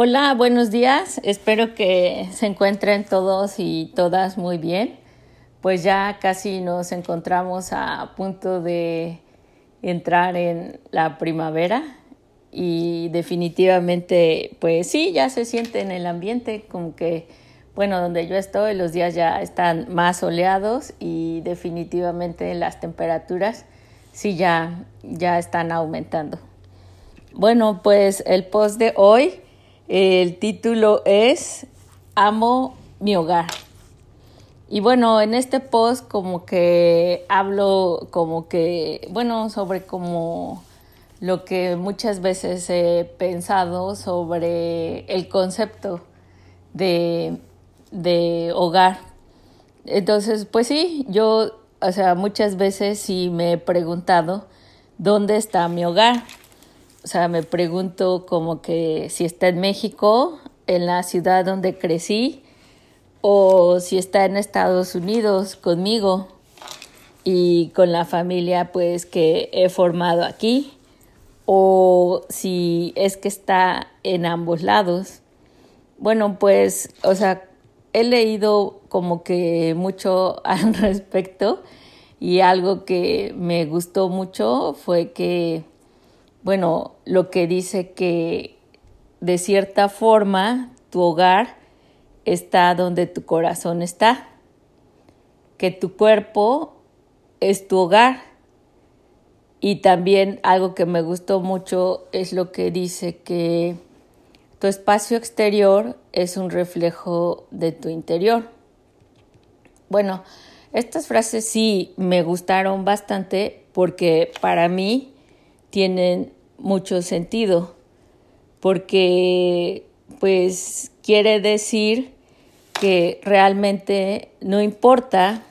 Hola, buenos días. Espero que se encuentren todos y todas muy bien. Pues ya casi nos encontramos a punto de entrar en la primavera y definitivamente, pues sí, ya se siente en el ambiente como que, bueno, donde yo estoy, los días ya están más soleados y definitivamente las temperaturas sí ya, ya están aumentando. Bueno, pues el post de hoy el título es Amo mi hogar. Y bueno, en este post como que hablo como que, bueno, sobre como lo que muchas veces he pensado sobre el concepto de, de hogar. Entonces, pues sí, yo, o sea, muchas veces sí me he preguntado, ¿dónde está mi hogar? O sea, me pregunto como que si está en México, en la ciudad donde crecí, o si está en Estados Unidos conmigo y con la familia pues que he formado aquí, o si es que está en ambos lados. Bueno, pues, o sea, he leído como que mucho al respecto y algo que me gustó mucho fue que bueno, lo que dice que de cierta forma tu hogar está donde tu corazón está, que tu cuerpo es tu hogar. Y también algo que me gustó mucho es lo que dice que tu espacio exterior es un reflejo de tu interior. Bueno, estas frases sí me gustaron bastante porque para mí tienen mucho sentido, porque pues quiere decir que realmente no importa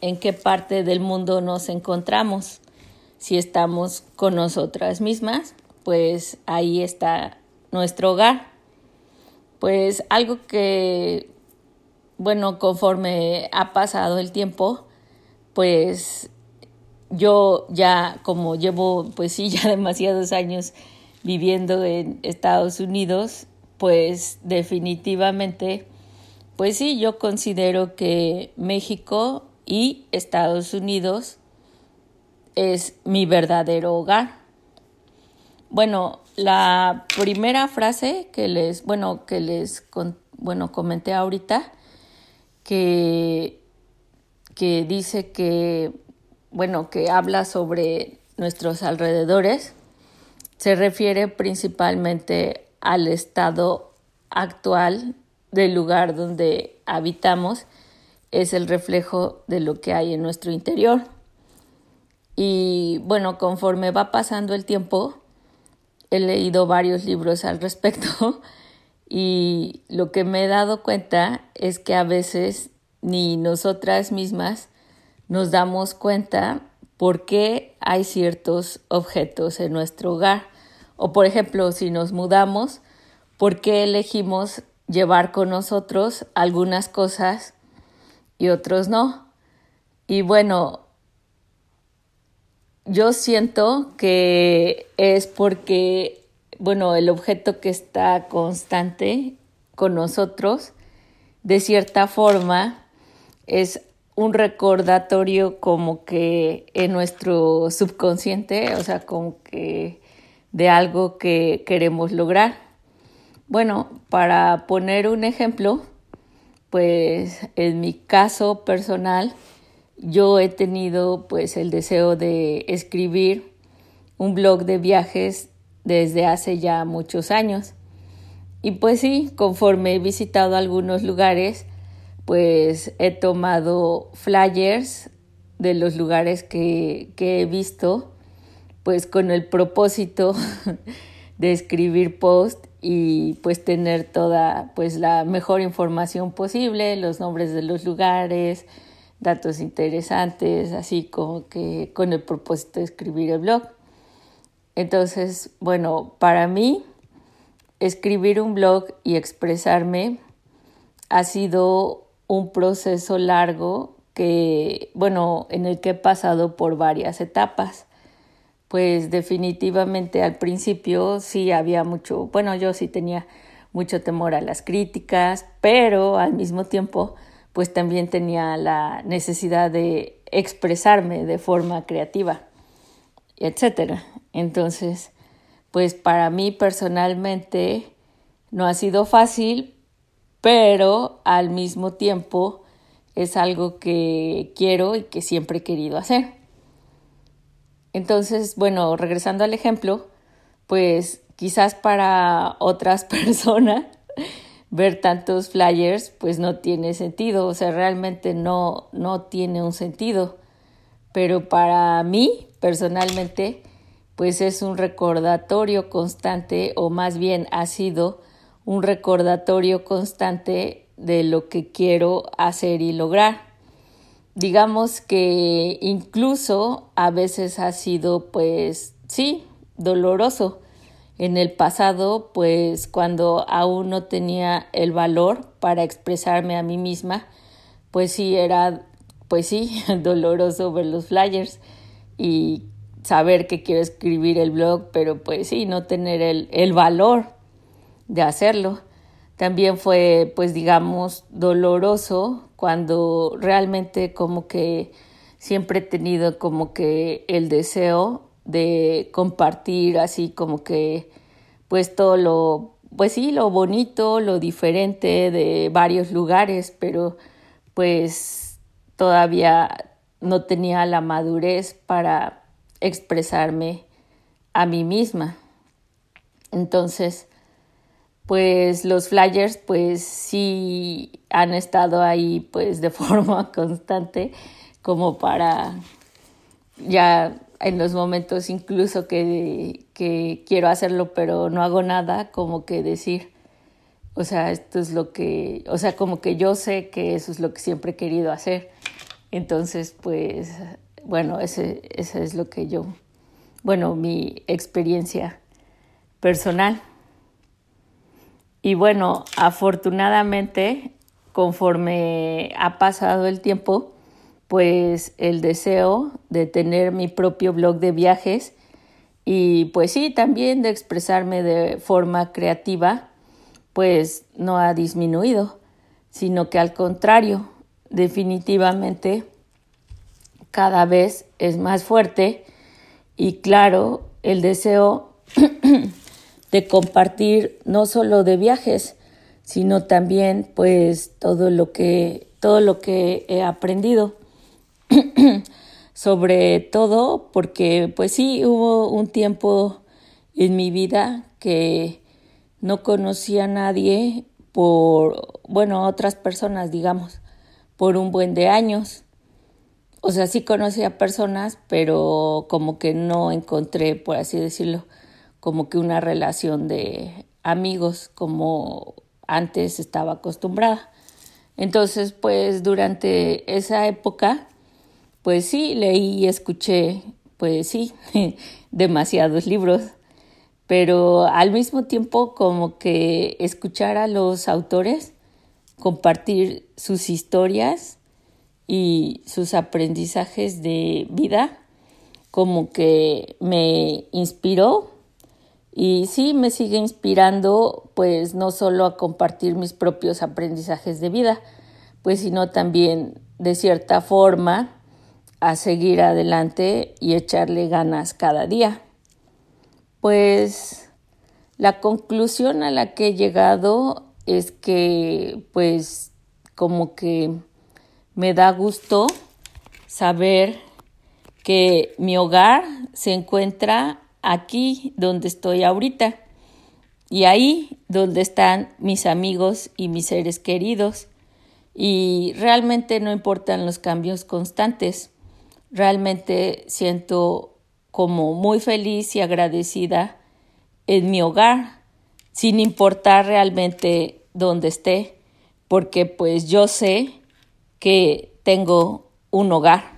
en qué parte del mundo nos encontramos, si estamos con nosotras mismas, pues ahí está nuestro hogar. Pues algo que, bueno, conforme ha pasado el tiempo, pues yo ya como llevo pues sí ya demasiados años viviendo en Estados Unidos, pues definitivamente pues sí, yo considero que México y Estados Unidos es mi verdadero hogar. Bueno, la primera frase que les, bueno, que les, bueno, comenté ahorita, que, que dice que bueno, que habla sobre nuestros alrededores, se refiere principalmente al estado actual del lugar donde habitamos, es el reflejo de lo que hay en nuestro interior. Y bueno, conforme va pasando el tiempo, he leído varios libros al respecto y lo que me he dado cuenta es que a veces ni nosotras mismas nos damos cuenta por qué hay ciertos objetos en nuestro hogar. O por ejemplo, si nos mudamos, por qué elegimos llevar con nosotros algunas cosas y otros no. Y bueno, yo siento que es porque, bueno, el objeto que está constante con nosotros, de cierta forma, es un recordatorio como que en nuestro subconsciente, o sea, como que de algo que queremos lograr. Bueno, para poner un ejemplo, pues en mi caso personal, yo he tenido pues el deseo de escribir un blog de viajes desde hace ya muchos años. Y pues sí, conforme he visitado algunos lugares, pues he tomado flyers de los lugares que, he visto, pues con el propósito de escribir post y pues tener toda pues la mejor información posible, los nombres de los lugares, datos interesantes, así como que con el propósito de escribir el blog. Entonces, bueno, para mí escribir un blog y expresarme ha sido un proceso largo que, bueno, en el que he pasado por varias etapas. Pues definitivamente al principio sí había mucho, bueno, yo sí tenía mucho temor a las críticas, pero al mismo tiempo pues también tenía la necesidad de expresarme de forma creativa, etcétera. Entonces, pues para mí personalmente no ha sido fácil, pero al mismo tiempo es algo que quiero y que siempre he querido hacer. Entonces, bueno, regresando al ejemplo, pues quizás para otras personas ver tantos flyers pues no tiene sentido, o sea, realmente no, no tiene un sentido. Pero para mí, personalmente, pues es un recordatorio constante, o más bien ha sido un recordatorio constante de lo que quiero hacer y lograr. Digamos que incluso a veces ha sido, pues, sí, doloroso, en el pasado, pues cuando aún no tenía el valor para expresarme a mí misma, pues sí era, pues sí, doloroso ver los flyers y saber que quiero escribir el blog, pero pues sí, no tener el, el valor de hacerlo. También fue, pues digamos, doloroso cuando realmente como que siempre he tenido como que el deseo de compartir así como que pues todo lo, pues sí, lo bonito, lo diferente de varios lugares, pero pues todavía no tenía la madurez para expresarme a mí misma. Entonces, pues los flyers pues sí han estado ahí pues de forma constante como para ya en los momentos incluso que, que, quiero hacerlo pero no hago nada, como que decir, o sea, esto es lo que, o sea, como que yo sé que eso es lo que siempre he querido hacer. Entonces, pues, bueno, ese, ese es lo que yo, bueno, mi experiencia personal. Y bueno, afortunadamente, conforme ha pasado el tiempo, pues el deseo de tener mi propio blog de viajes y pues sí, también de expresarme de forma creativa, pues no ha disminuido, sino que al contrario, definitivamente cada vez es más fuerte y claro, el deseo de compartir no solo de viajes, sino también pues todo lo que todo lo que he aprendido sobre todo porque pues sí hubo un tiempo en mi vida que no conocía a nadie por, bueno, otras personas, digamos, por un buen de años. O sea, sí conocía personas, pero como que no encontré, por así decirlo, como que una relación de amigos como antes estaba acostumbrada. Entonces, pues durante esa época, pues sí, leí y escuché, pues sí, demasiados libros, pero al mismo tiempo como que escuchar a los autores compartir sus historias y sus aprendizajes de vida, como que me inspiró y sí me sigue inspirando, pues no solo a compartir mis propios aprendizajes de vida, pues sino también de cierta forma a seguir adelante y echarle ganas cada día. Pues la conclusión a la que he llegado es que pues como que me da gusto saber que mi hogar se encuentra aquí donde estoy ahorita. Y ahí donde están mis amigos y mis seres queridos. Y realmente no importan los cambios constantes. Realmente siento como muy feliz y agradecida en mi hogar, sin importar realmente dónde esté, porque pues yo sé que tengo un hogar.